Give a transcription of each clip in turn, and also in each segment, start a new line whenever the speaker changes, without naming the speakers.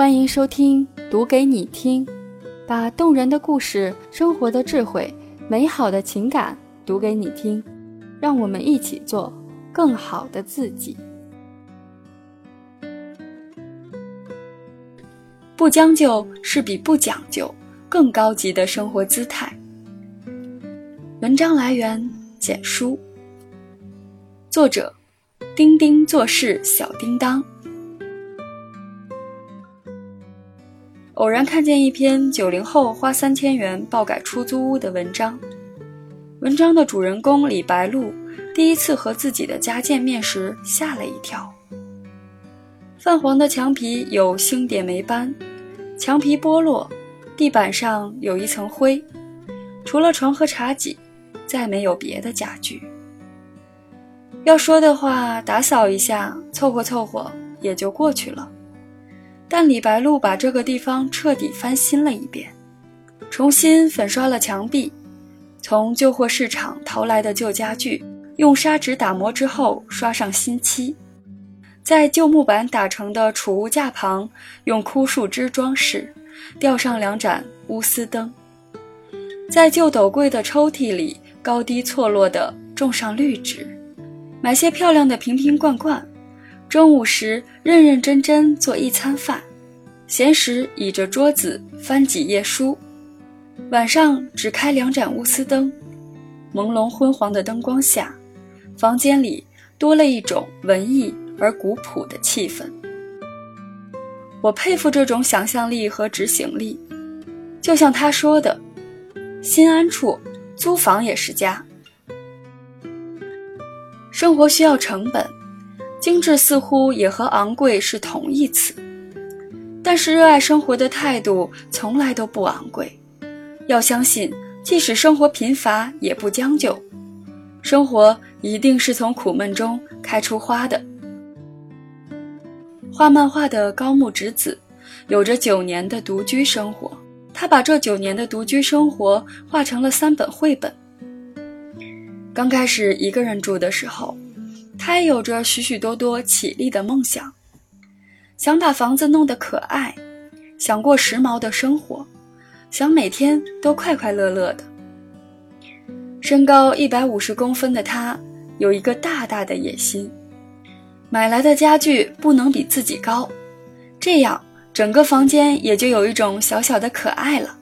欢迎收听《读给你听》，把动人的故事、生活的智慧、美好的情感读给你听，让我们一起做更好的自己。不将就是比不讲究更高级的生活姿态。文章来源：简书，作者：丁丁做事小叮当。偶然看见一篇九零后花三千元爆改出租屋的文章，文章的主人公李白露第一次和自己的家见面时吓了一跳。泛黄的墙皮有星点霉斑，墙皮剥落，地板上有一层灰，除了床和茶几，再没有别的家具。要说的话，打扫一下，凑合凑合也就过去了。但李白露把这个地方彻底翻新了一遍，重新粉刷了墙壁，从旧货市场淘来的旧家具，用砂纸打磨之后刷上新漆，在旧木板打成的储物架旁用枯树枝装饰，吊上两盏钨丝灯，在旧斗柜的抽屉里高低错落地种上绿植，买些漂亮的瓶瓶罐罐。中午时认认真真做一餐饭，闲时倚着桌子翻几页书，晚上只开两盏钨丝灯，朦胧昏黄的灯光下，房间里多了一种文艺而古朴的气氛。我佩服这种想象力和执行力，就像他说的：“心安处，租房也是家。”生活需要成本。精致似乎也和昂贵是同义词，但是热爱生活的态度从来都不昂贵。要相信，即使生活贫乏，也不将就。生活一定是从苦闷中开出花的。画漫画的高木直子，有着九年的独居生活。他把这九年的独居生活画成了三本绘本。刚开始一个人住的时候。他有着许许多多绮丽的梦想，想把房子弄得可爱，想过时髦的生活，想每天都快快乐乐的。身高一百五十公分的他，有一个大大的野心：买来的家具不能比自己高，这样整个房间也就有一种小小的可爱了。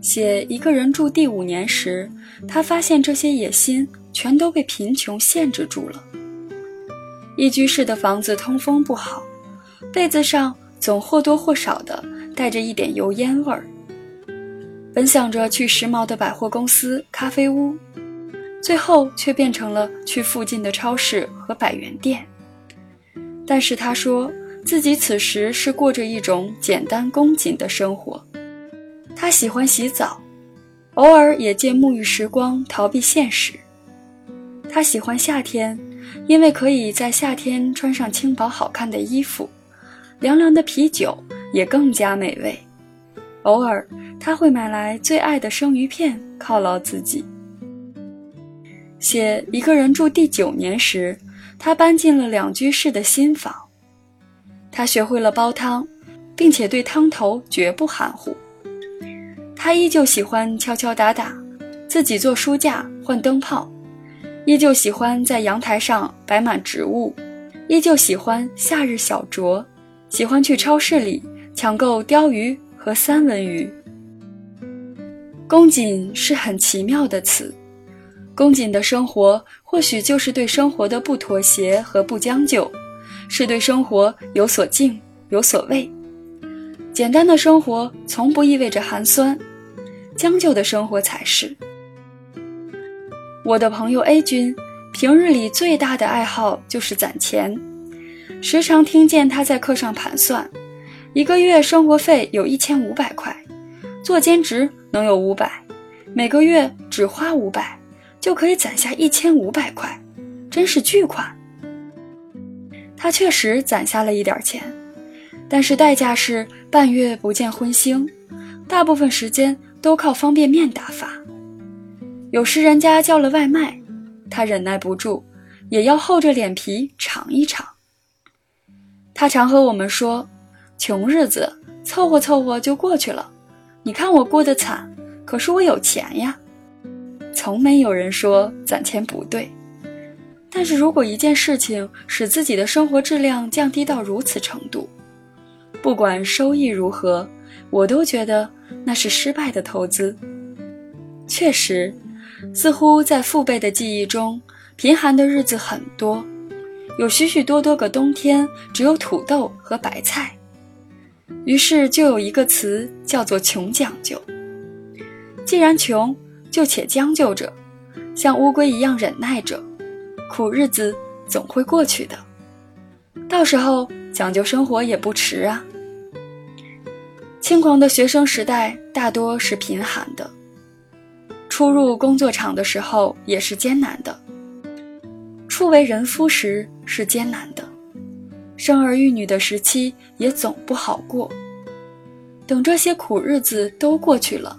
写一个人住第五年时，他发现这些野心。全都被贫穷限制住了。一居室的房子通风不好，被子上总或多或少的带着一点油烟味儿。本想着去时髦的百货公司、咖啡屋，最后却变成了去附近的超市和百元店。但是他说自己此时是过着一种简单恭谨的生活。他喜欢洗澡，偶尔也借沐浴时光逃避现实。他喜欢夏天，因为可以在夏天穿上轻薄好看的衣服，凉凉的啤酒也更加美味。偶尔，他会买来最爱的生鱼片犒劳自己。写一个人住第九年时，他搬进了两居室的新房。他学会了煲汤，并且对汤头绝不含糊。他依旧喜欢敲敲打打，自己做书架、换灯泡。依旧喜欢在阳台上摆满植物，依旧喜欢夏日小酌，喜欢去超市里抢购鲷鱼和三文鱼。恭谨是很奇妙的词，恭谨的生活或许就是对生活的不妥协和不将就，是对生活有所敬有所畏。简单的生活从不意味着寒酸，将就的生活才是。我的朋友 A 君，平日里最大的爱好就是攒钱，时常听见他在课上盘算，一个月生活费有一千五百块，做兼职能有五百，每个月只花五百，就可以攒下一千五百块，真是巨款。他确实攒下了一点钱，但是代价是半月不见荤腥，大部分时间都靠方便面打发。有时人家叫了外卖，他忍耐不住，也要厚着脸皮尝一尝。他常和我们说，穷日子凑合凑合就过去了。你看我过得惨，可是我有钱呀。从没有人说攒钱不对，但是如果一件事情使自己的生活质量降低到如此程度，不管收益如何，我都觉得那是失败的投资。确实，似乎在父辈的记忆中，贫寒的日子很多，有许许多多个冬天只有土豆和白菜。于是就有一个词叫做“穷讲究”。既然穷，就且将就着，像乌龟一样忍耐着，苦日子总会过去的。到时候讲究生活也不迟啊。轻狂的学生时代大多是贫寒的。初入工作场的时候也是艰难的，初为人夫时是艰难的，生儿育女的时期也总不好过。等这些苦日子都过去了，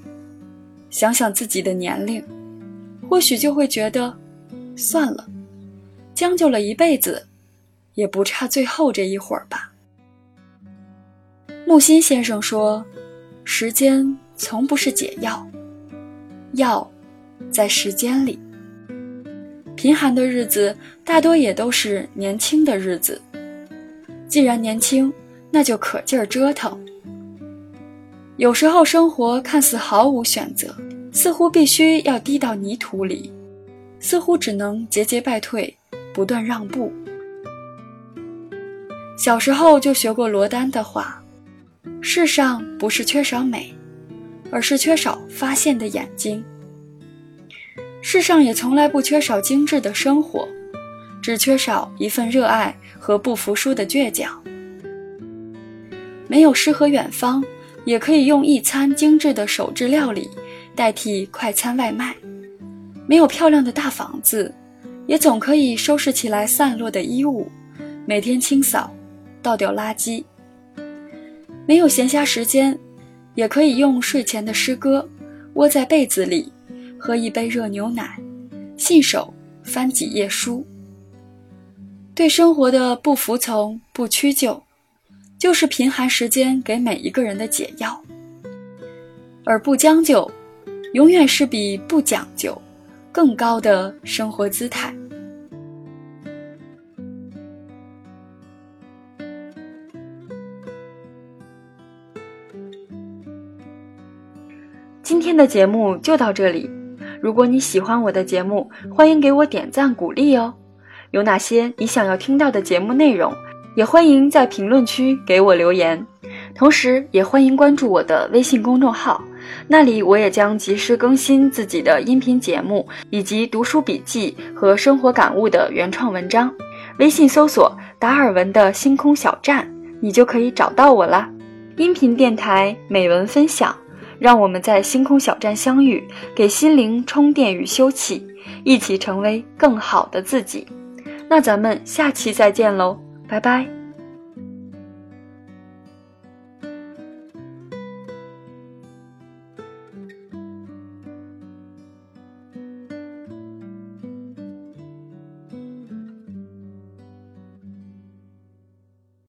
想想自己的年龄，或许就会觉得，算了，将就了一辈子，也不差最后这一会儿吧。木心先生说：“时间从不是解药。”药，在时间里。贫寒的日子大多也都是年轻的日子。既然年轻，那就可劲儿折腾。有时候生活看似毫无选择，似乎必须要低到泥土里，似乎只能节节败退，不断让步。小时候就学过罗丹的话：“世上不是缺少美。”而是缺少发现的眼睛。世上也从来不缺少精致的生活，只缺少一份热爱和不服输的倔强。没有诗和远方，也可以用一餐精致的手制料理代替快餐外卖；没有漂亮的大房子，也总可以收拾起来散落的衣物，每天清扫、倒掉垃圾。没有闲暇时间。也可以用睡前的诗歌，窝在被子里，喝一杯热牛奶，信手翻几页书。对生活的不服从、不屈就，就是贫寒时间给每一个人的解药。而不将就，永远是比不讲究更高的生活姿态。今天的节目就到这里。如果你喜欢我的节目，欢迎给我点赞鼓励哦。有哪些你想要听到的节目内容，也欢迎在评论区给我留言。同时，也欢迎关注我的微信公众号，那里我也将及时更新自己的音频节目以及读书笔记和生活感悟的原创文章。微信搜索“达尔文的星空小站”，你就可以找到我啦。音频电台美文分享。让我们在星空小站相遇，给心灵充电与休憩，一起成为更好的自己。那咱们下期再见喽，拜拜。